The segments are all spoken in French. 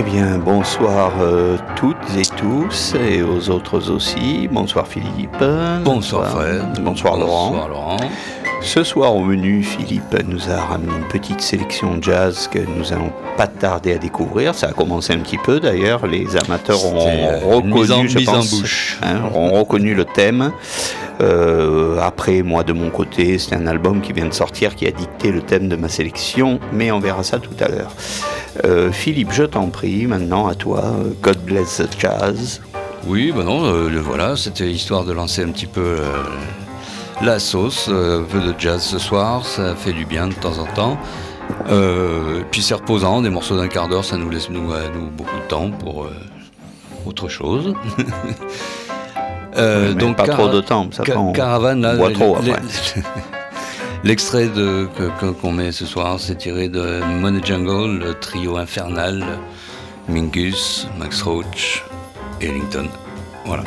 Eh bien, bonsoir euh, toutes et tous, et aux autres aussi. Bonsoir Philippe. Bonsoir, Fred. Bonsoir, Laurent. Bonsoir Laurent. Ce soir au menu, Philippe nous a ramené une petite sélection jazz que nous allons pas tarder à découvrir. Ça a commencé un petit peu d'ailleurs. Les amateurs ont euh, reconnu, mise en- je mise en pense, bouche. hein, ont reconnu le thème. Euh, après, moi de mon côté, c'est un album qui vient de sortir qui a dicté le thème de ma sélection, mais on verra ça tout à l'heure. Euh, Philippe, je t'en prie, maintenant à toi. God bless the jazz. Oui, bah non, euh, le voilà, c'était histoire de lancer un petit peu la sauce, euh, un peu de jazz ce soir, ça fait du bien de temps en temps. Euh, puis c'est reposant, des morceaux d'un quart d'heure, ça nous laisse nous, euh, nous beaucoup de temps pour euh, autre chose. Euh, pas trop de temps, ça prend- Caravane, là, trop après. L'extrait de- qu'on met ce soir, c'est tiré de Money Jungle, le trio infernal, Mingus, Max Roach, Ellington. Voilà.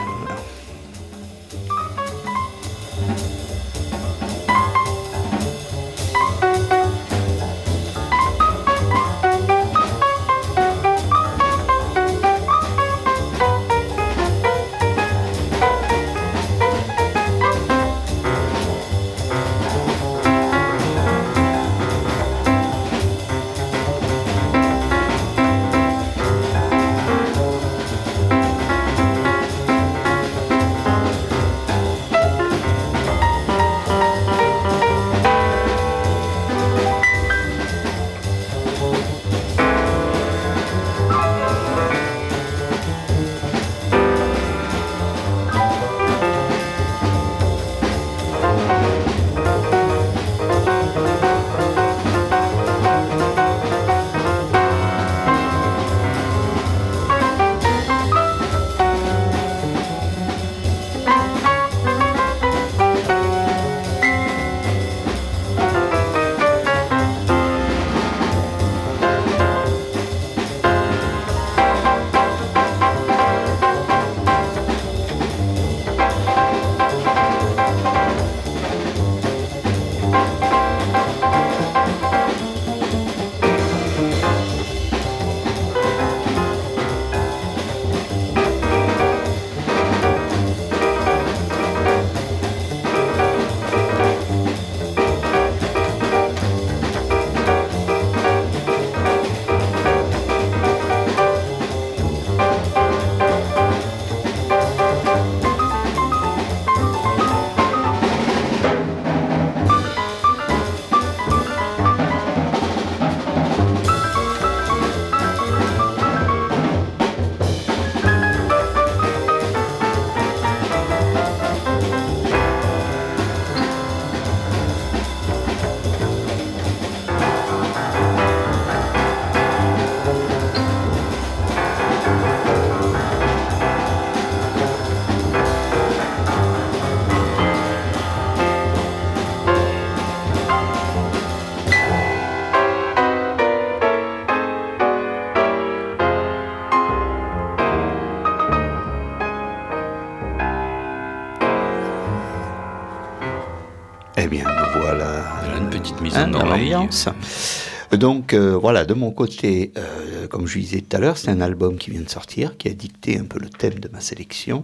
Donc euh, voilà, de mon côté, euh, comme je disais tout à l'heure, c'est un album qui vient de sortir, qui a dicté un peu le thème de ma sélection,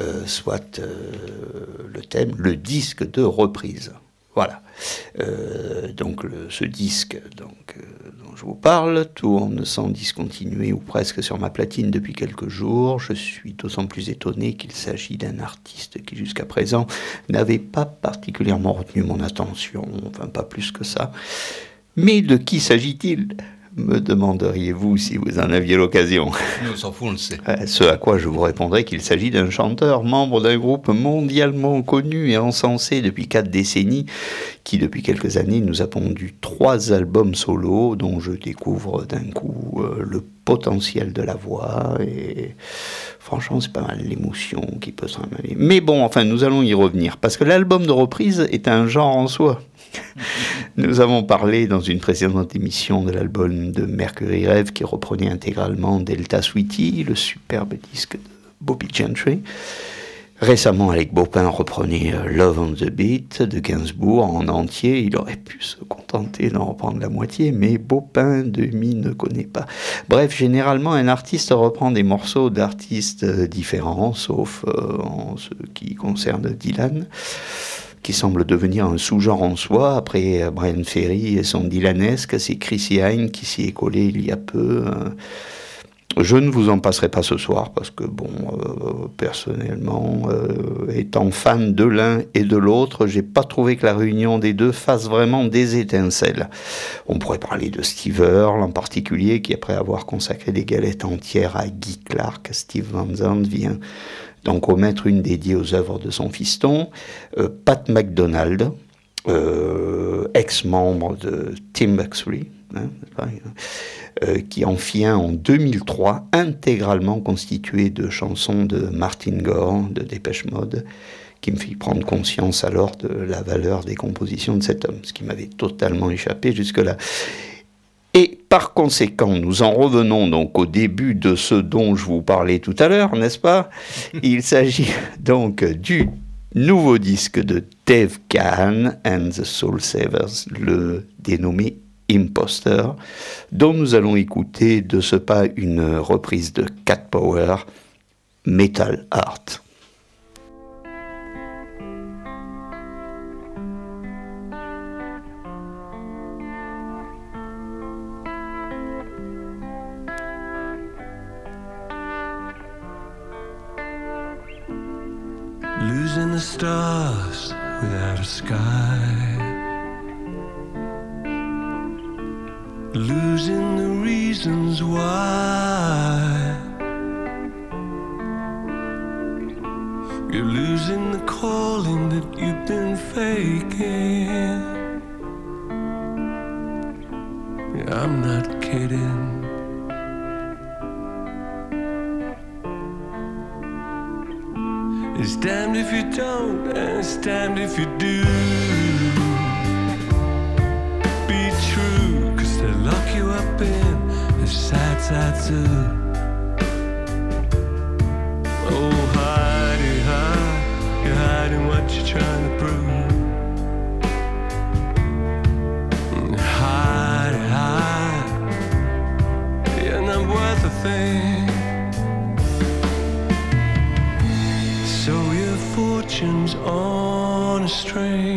euh, soit le thème, le disque de reprise. Voilà. Euh, donc ce disque euh, dont je vous parle tourne sans discontinuer ou presque sur ma platine depuis quelques jours. Je suis d'autant plus étonné qu'il s'agit d'un artiste qui jusqu'à présent n'avait pas particulièrement retenu mon attention, enfin pas plus que ça. Mais de qui s'agit-il? Me demanderiez-vous si vous en aviez l'occasion Nous, on s'en fout, on le sait. Euh, Ce à quoi je vous répondrai qu'il s'agit d'un chanteur, membre d'un groupe mondialement connu et encensé depuis quatre décennies, qui depuis quelques années nous a pondu trois albums solo, dont je découvre d'un coup euh, le potentiel de la voix et franchement c'est pas mal l'émotion qui peut s'en aller. Mais bon, enfin nous allons y revenir parce que l'album de reprise est un genre en soi. Nous avons parlé dans une précédente émission de l'album de Mercury Rêve qui reprenait intégralement Delta Sweetie, le superbe disque de Bobby Gentry. Récemment, Alec Bopin reprenait euh, Love on the Beat de Gainsbourg en entier. Il aurait pu se contenter d'en reprendre la moitié, mais Bopin, demi, ne connaît pas. Bref, généralement, un artiste reprend des morceaux d'artistes euh, différents, sauf euh, en ce qui concerne Dylan qui semble devenir un sous-genre en soi. Après Brian Ferry et son Dylanesque, c'est Chrissy Hine qui s'y est collé il y a peu. Je ne vous en passerai pas ce soir parce que, bon, euh, personnellement, euh, étant fan de l'un et de l'autre, j'ai pas trouvé que la réunion des deux fasse vraiment des étincelles. On pourrait parler de Steve Earle en particulier, qui après avoir consacré des galettes entières à Guy Clark, Steve Van Zandt vient donc omettre une dédiée aux œuvres de son fiston. Euh, Pat McDonald, ex-membre de Tim Bexley, hein, euh, qui en fit un en 2003, intégralement constitué de chansons de Martin Gore, de Dépêche Mode, qui me fit prendre conscience alors de la valeur des compositions de cet homme, ce qui m'avait totalement échappé jusque-là. Et par conséquent, nous en revenons donc au début de ce dont je vous parlais tout à l'heure, n'est-ce pas? Il s'agit donc du nouveau disque de Dave Gahan and the Soul Savers, le dénommé Imposter, dont nous allons écouter de ce pas une reprise de Cat Power, Metal Art. Losing the stars without a sky. losing the reasons why. You're losing the calling that you've been faking. Yeah, I'm not kidding. It's damned if you don't, and it's damned if you do. Be true, cause they lock you up in a sad, sad zoo. Oh, hidey, hide, you're hiding what you're trying to prove. On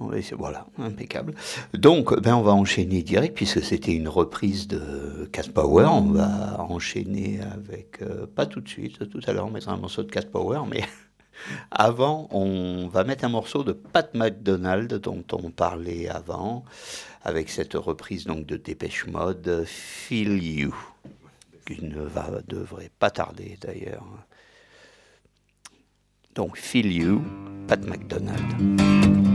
Voilà, impeccable. Donc, ben, on va enchaîner direct, puisque c'était une reprise de Cat Power. On va enchaîner avec, euh, pas tout de suite, tout à l'heure on mettra un morceau de Cat Power, mais avant, on va mettre un morceau de Pat McDonald, dont on parlait avant, avec cette reprise donc de Dépêche Mode, Feel You, qui ne va, devrait pas tarder d'ailleurs. Donc, Feel You, Pat McDonald.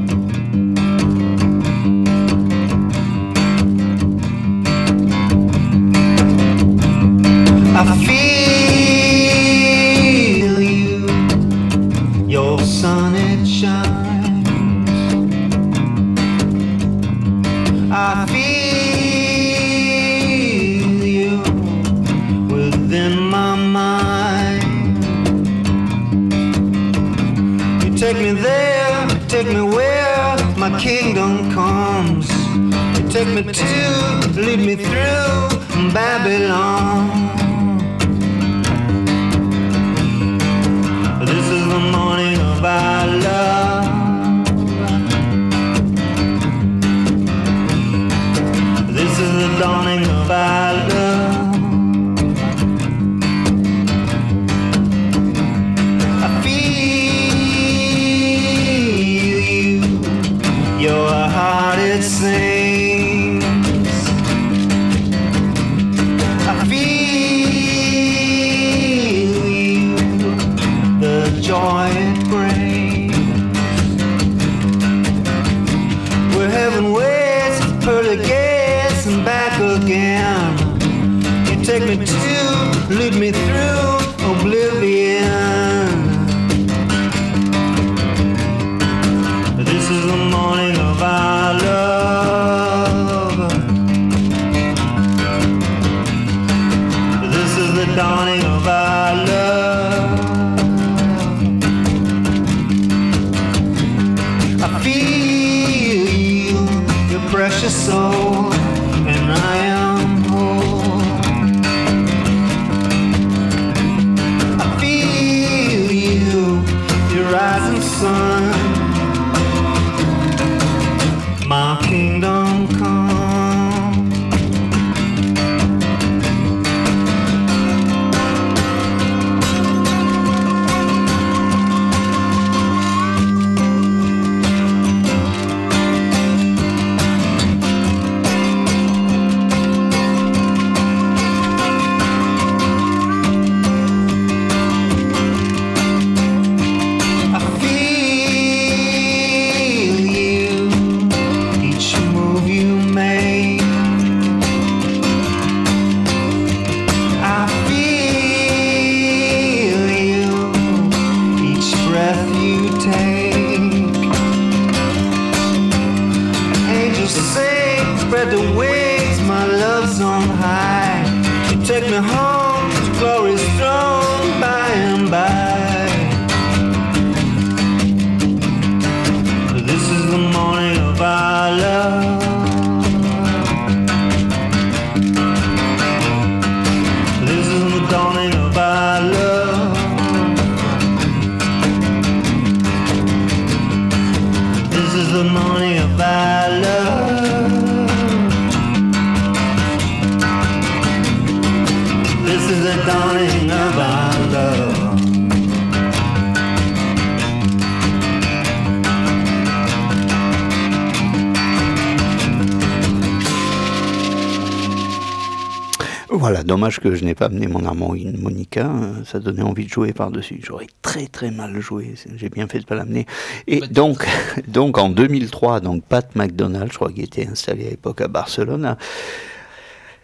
Dommage que je n'ai pas amené mon harmonica, euh, ça donnait envie de jouer par-dessus. J'aurais très très mal joué, j'ai bien fait de ne pas l'amener. Et donc, donc en 2003, donc Pat McDonald, je crois qu'il était installé à l'époque à Barcelone, a,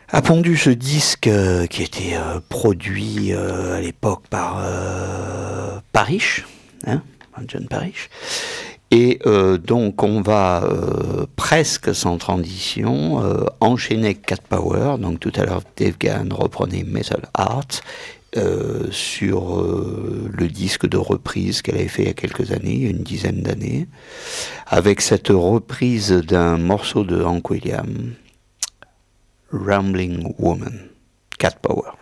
a pondu ce disque euh, qui était euh, produit euh, à l'époque par Parrish, hein, John Parrish. Et euh, donc on va euh, presque sans transition euh, enchaîner Cat Power. Donc tout à l'heure Dave Gahan reprenait Metal Art sur le disque de reprise qu'elle avait fait il y a quelques années, une dizaine d'années, avec cette reprise d'un morceau de Hank Williams, Rambling Woman, Cat Power.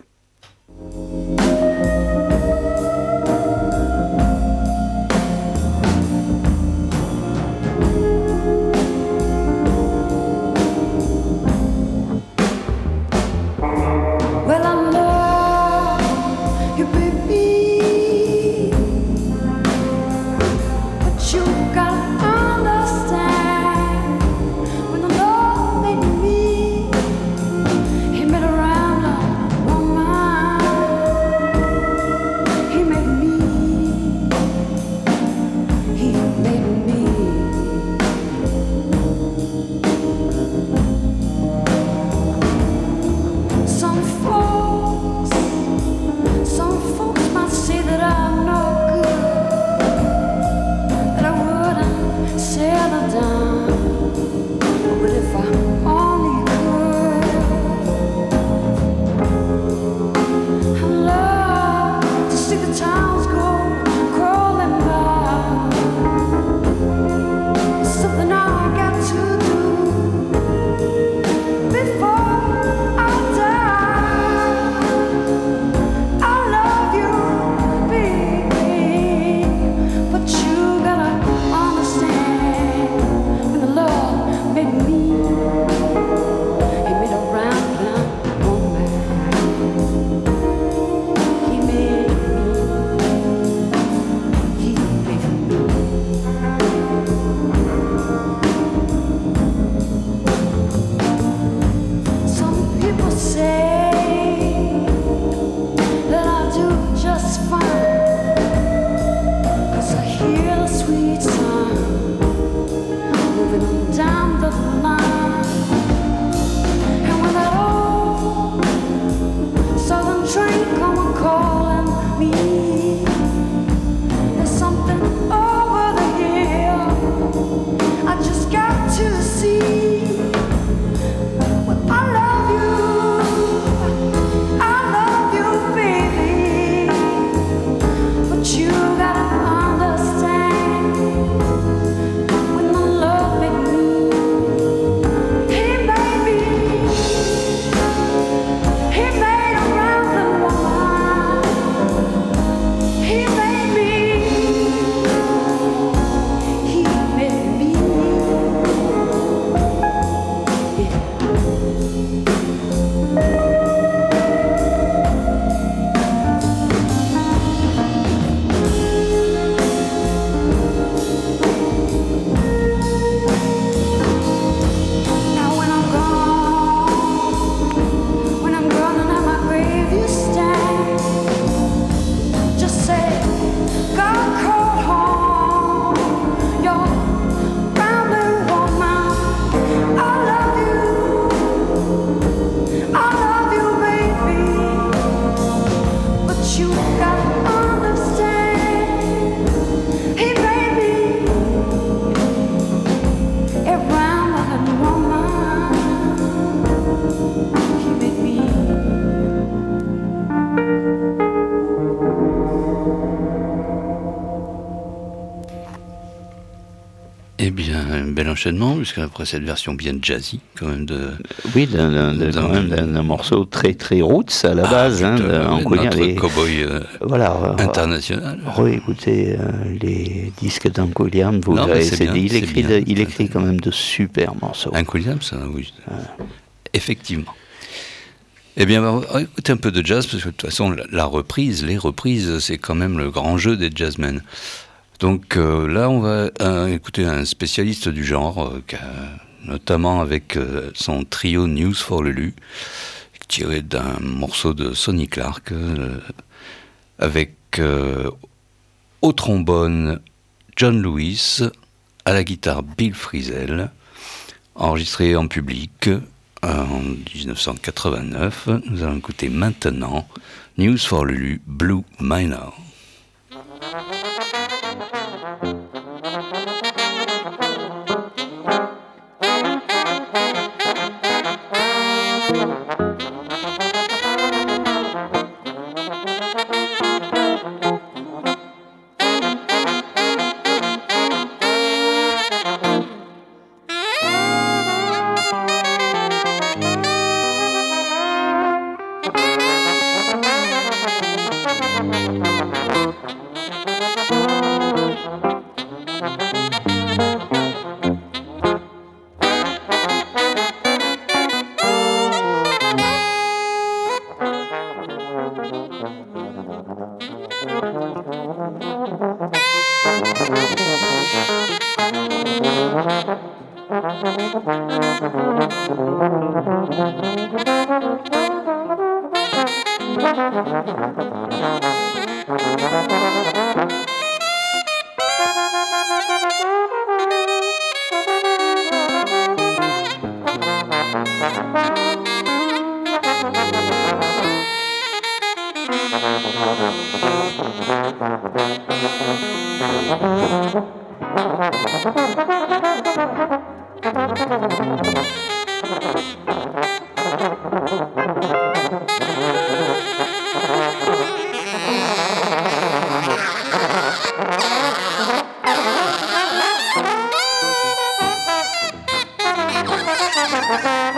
Enchaînement, puisqu'après cette version bien jazzy, quand même de. Oui, d'un morceau très très roots à la ah, base, hein, en notre cowboy euh, voilà, euh, international. Réécoutez euh, les disques d'Hank Williams, vous verrez, il écrit, il écrit quand même de super morceaux. Hank Williams, oui. Effectivement. Eh bien, on va écouter un peu de jazz, parce que de toute façon, la reprise, les reprises, c'est quand même le grand jeu des jazzmen. Donc euh, là, on va euh, écouter un spécialiste du genre, euh, notamment avec son trio News for Lulu, tiré d'un morceau de Sonny Clark, avec au trombone John Lewis, à la guitare Bill Frisell, enregistré en public en 1989. Nous allons écouter maintenant News for Lulu Blue Minor. Uh-huh.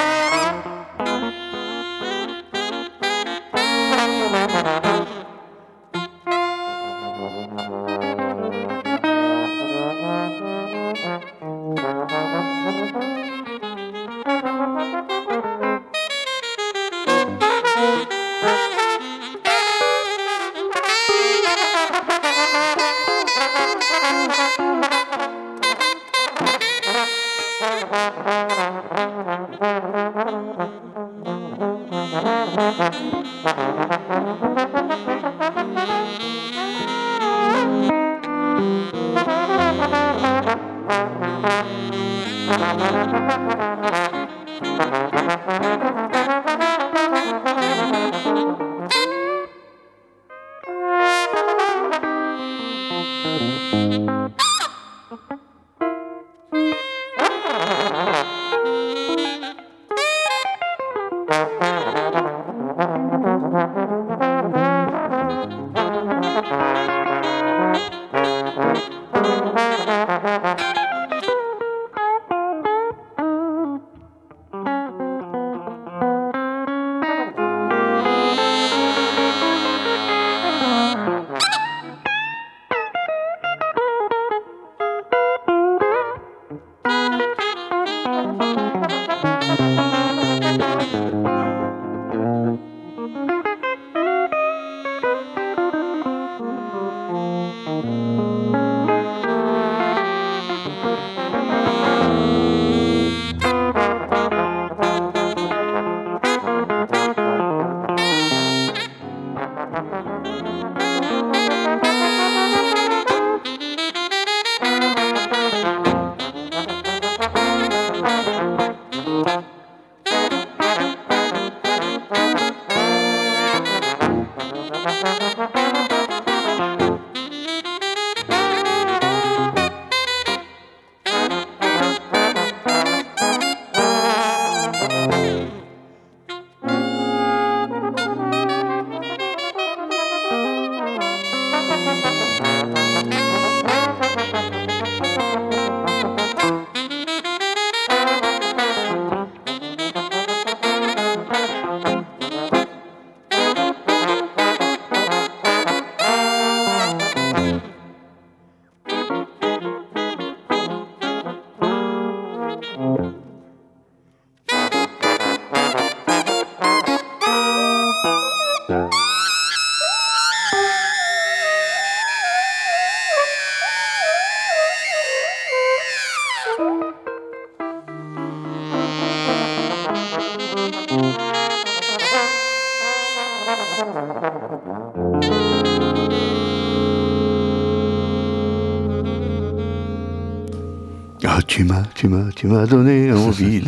tu m'as, donné envie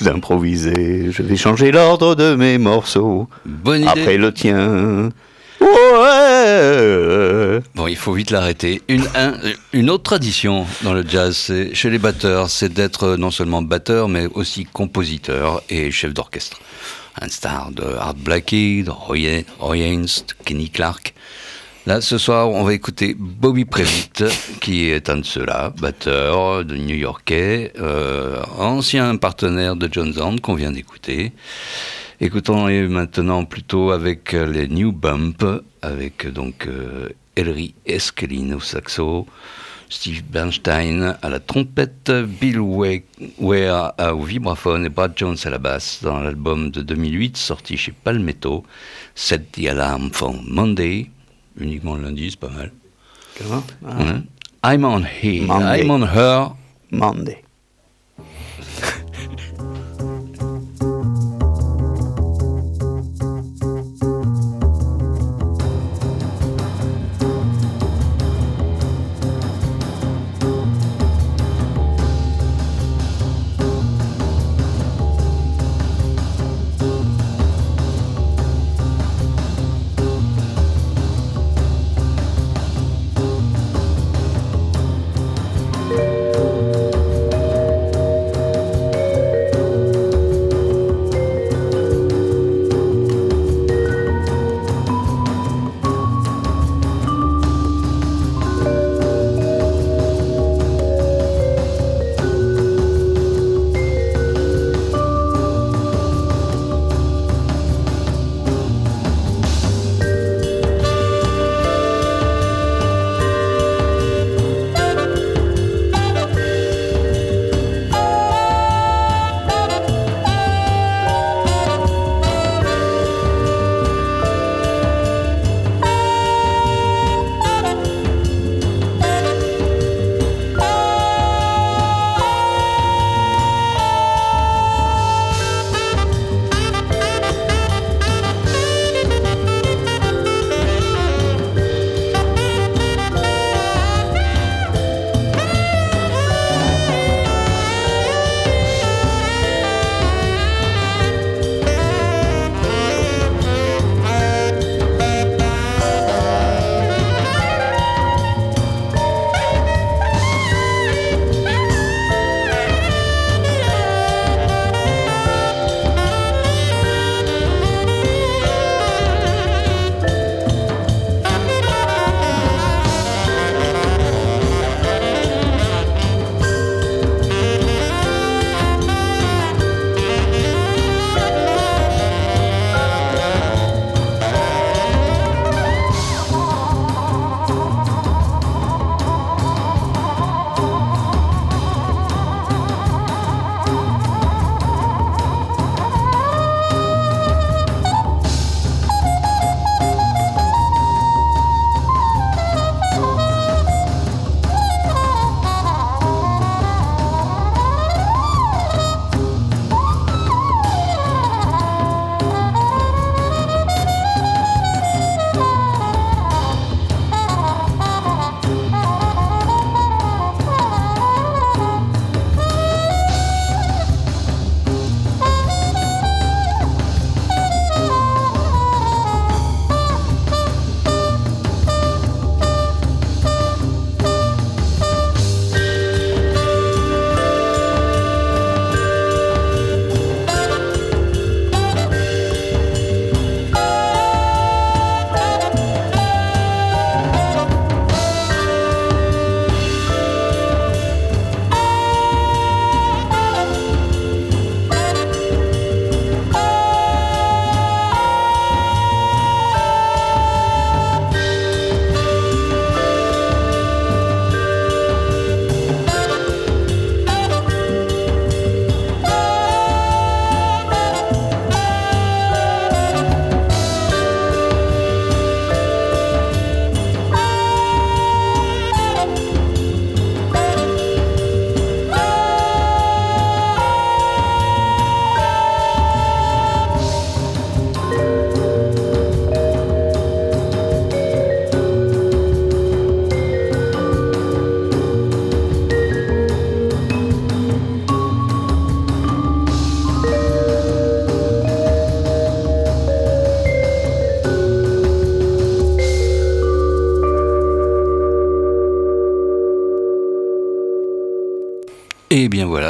d'improviser. Je vais changer l'ordre de mes morceaux. Bonne idée. Après le tien. Ouais. Bon, il faut vite l'arrêter. Une, un- une autre tradition dans le jazz, chez les batteurs, c'est d'être non seulement batteur, mais aussi compositeur et chef d'orchestre. Un star de Art Blakey, de Roy, Haynes, Kenny Clark. Là, ce soir, on va écouter Bobby Previtt, qui est un de ceux-là, batteur de New-Yorkais, euh, ancien partenaire de John Zorn qu'on vient d'écouter. Écoutons-les maintenant plutôt avec les New Bump, avec donc euh, Ellery Eskelin au saxo, Steve Bernstein à la trompette, Bill Wa- Ware au vibraphone et Brad Jones à la basse dans l'album de 2008 sorti chez Palmetto, Set the Alarm for Monday, uniquement le lundi, c'est pas mal. Comment? Ah? I'm on Monday. I'm on her, Monday.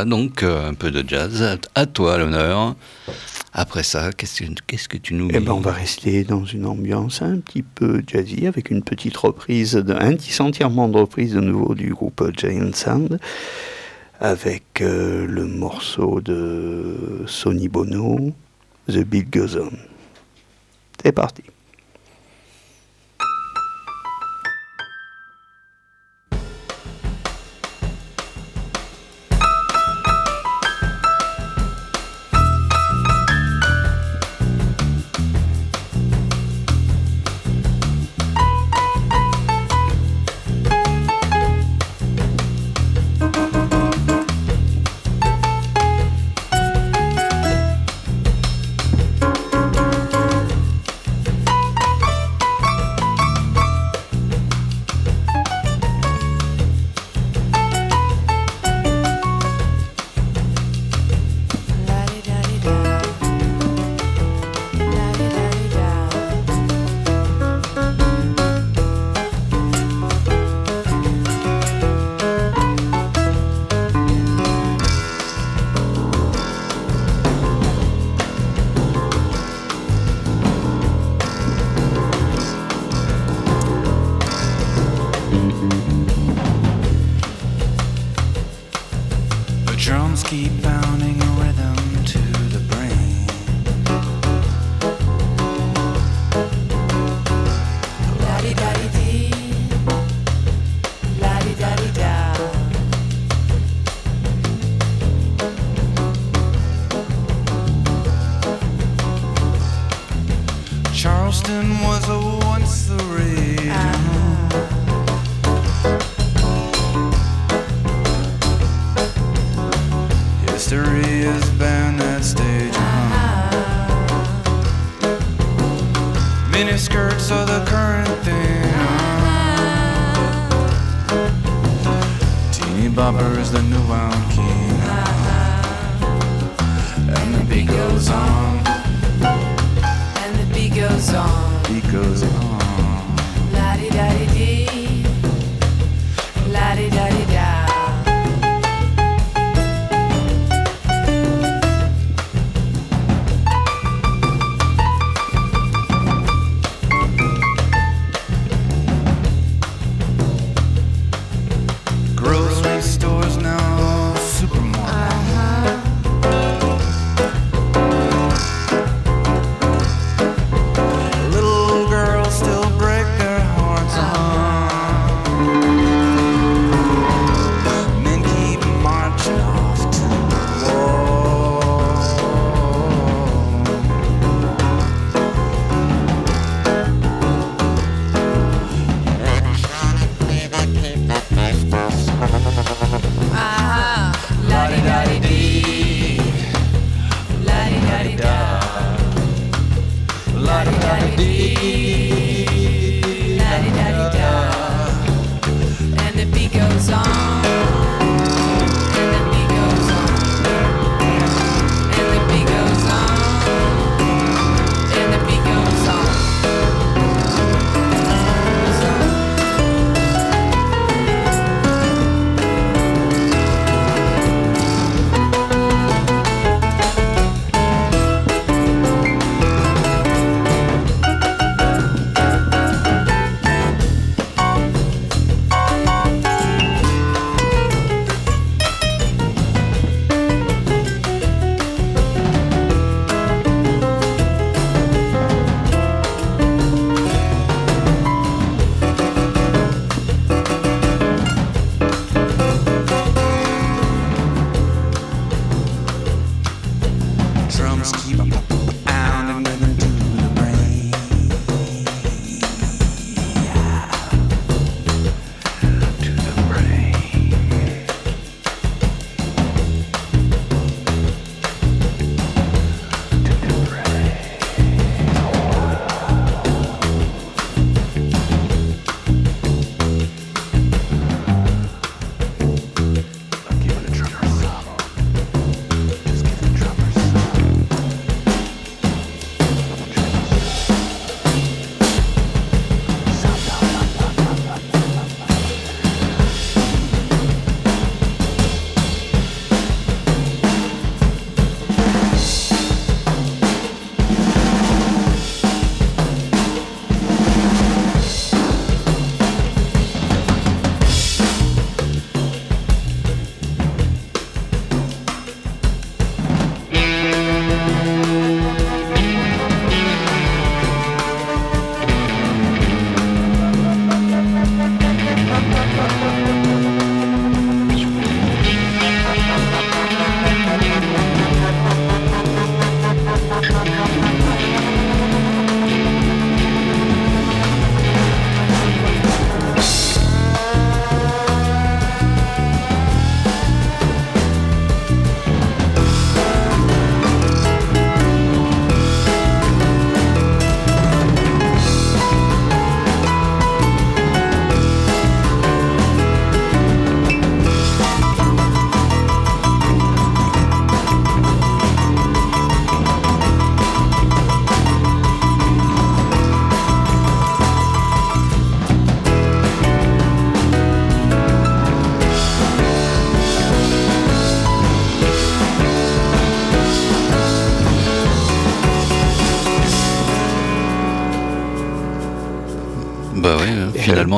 Voilà, donc euh, un peu de jazz. À toi l'honneur. Après ça, qu'est-ce que, qu'est-ce que tu nous Eh ben, on va rester dans une ambiance un petit peu jazzy avec une petite reprise, de, un petit entièrement de reprise de nouveau du groupe Giant Sound avec euh, le morceau de Sonny Bono, The Beat Goes On. C'est parti.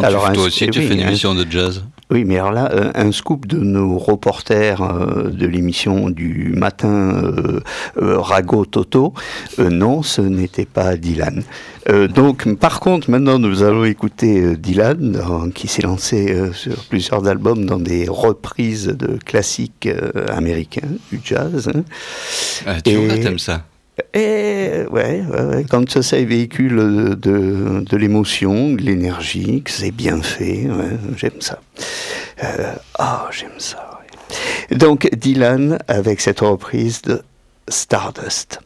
Tu- toi aussi, tu oui, fais une un- émission de jazz. Oui, mais alors là, euh, un scoop de nos reporters euh, de l'émission du matin euh, Rago Toto, non, ce n'était pas Dylan. Euh, donc, par contre, maintenant, nous allons écouter euh, Dylan, qui s'est lancé sur plusieurs albums dans des reprises de classiques américains, du jazz. hein. Ah, tu Et- vois, t'aimes ça. Et ouais, ouais, ouais, quand ça, véhicule de, de, l'émotion, de l'énergie, que c'est bien fait, j'aime ça. Ah, j'aime ça. Donc Dylan avec cette reprise de Stardust.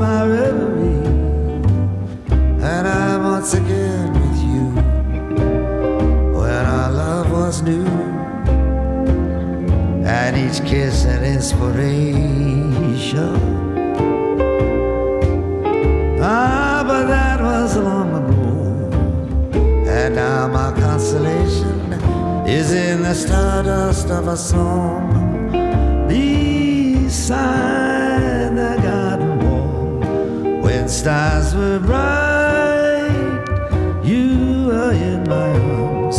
My reverie, and I'm once again with you when our love was new, and each kiss an inspiration. Ah, but that was long ago. And now my consolation is in the stardust of a song stars bright, you were in my arms.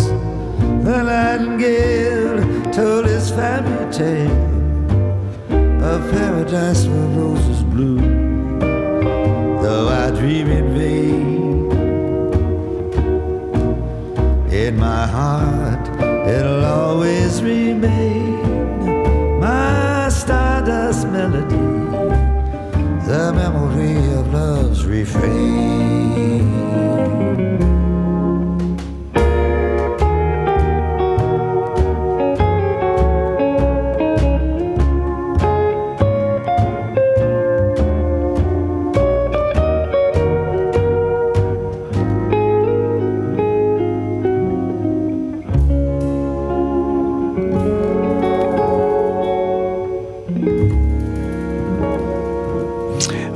The nightingale told his fairy tale of paradise where roses bloom afraid.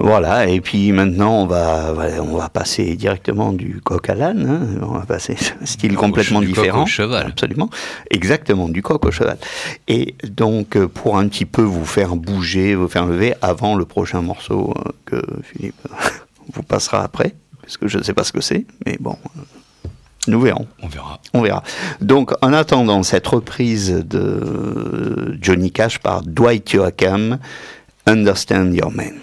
Voilà, et puis maintenant on va, on va passer directement du coq à l'âne, hein. on va passer un style complètement du coq différent. au cheval. Absolument, exactement, du coq au cheval. Et donc euh, pour un petit peu vous faire bouger, vous faire lever avant le prochain morceau euh, que Philippe vous passera après, parce que je ne sais pas ce que c'est, mais bon, euh, nous verrons. On verra. On verra. Donc, en attendant cette reprise de Johnny Cash par Dwight Yoakam, Understand Your Man.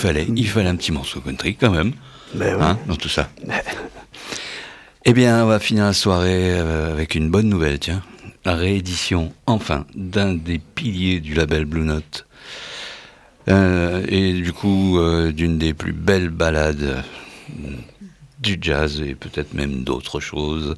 Fallait, il fallait, il fallait un petit morceau country quand même, Ben ouais. hein, dans tout ça. Eh bien, on va finir la soirée euh, avec une bonne nouvelle, tiens. La réédition, enfin, d'un des piliers du label Blue Note. Euh, et du coup, euh, d'une des plus belles ballades du jazz et peut-être même d'autres choses.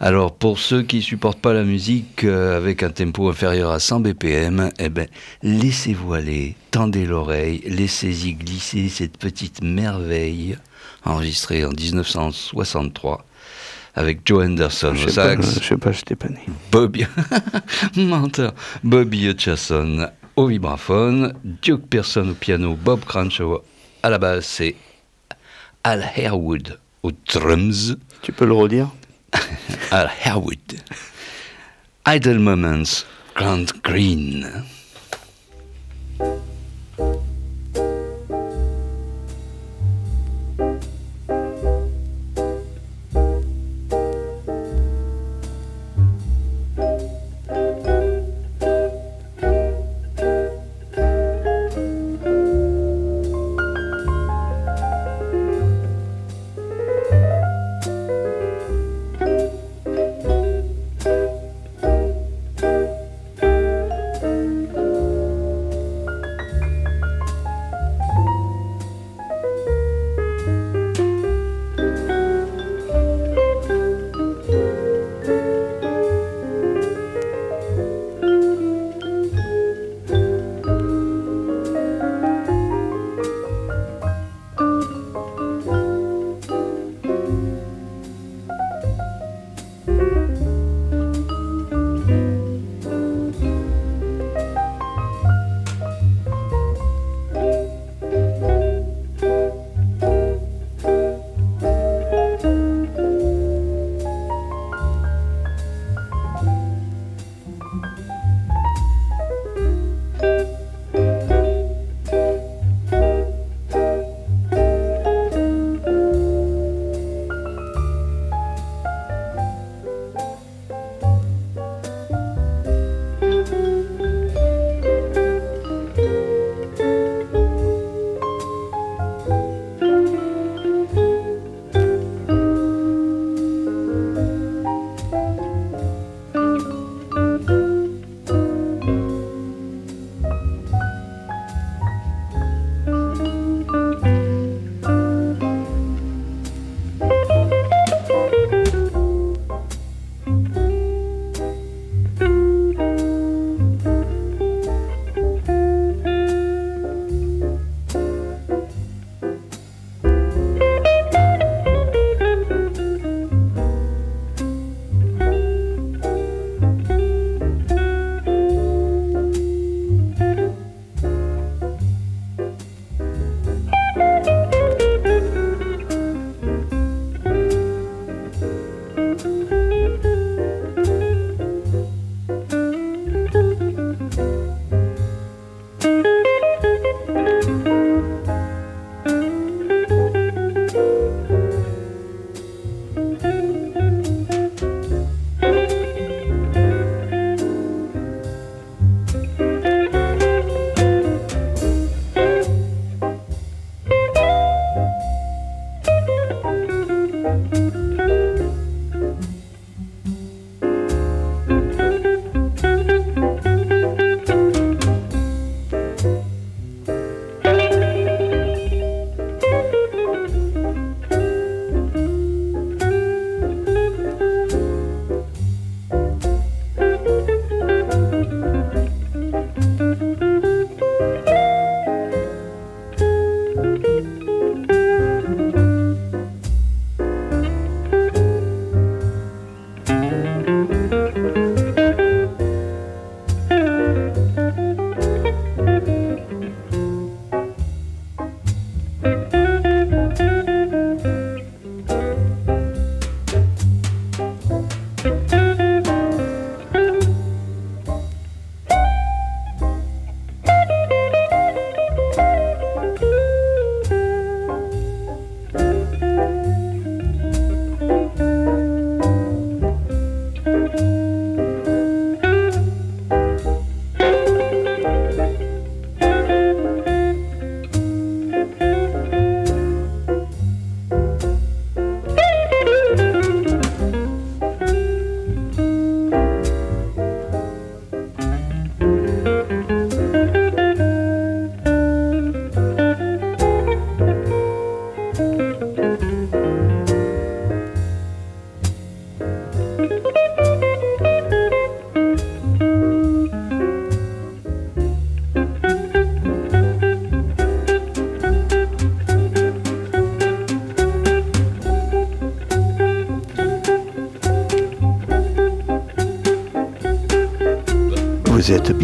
Alors, pour ceux qui supportent pas la musique euh, avec un tempo inférieur à 100 BPM, eh ben, laissez-vous aller, tendez l'oreille, laissez-y glisser cette petite merveille enregistrée en 1963 avec Joe Henderson Je au pas, sax, je sais pas, pas né. Bobby, menteur, Bobby Hutcherson au vibraphone, Duke Pearson au piano, Bob Crenshaw à la basse et Al Harewood aux drums. Tu peux le redire? Al Harewood. Idle Moments, Grand Green.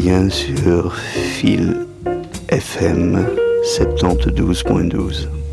Bien sur Fil FM 72.12.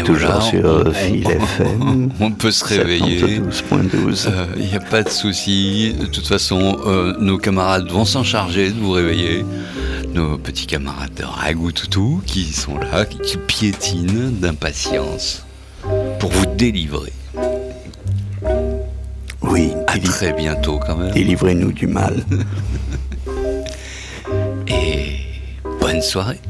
êtes toujours voilà, sur on- euh, Phil on- FM. On peut se réveiller. 72.12. Il n'y a pas de souci. De toute façon, euh, nos camarades vont s'en charger de vous réveiller. Nos petits camarades de Ragout Toutou qui sont là, qui, qui piétinent d'impatience pour vous délivrer. Oui, À très bientôt quand même. délivrez-nous du mal. Et bonne soirée.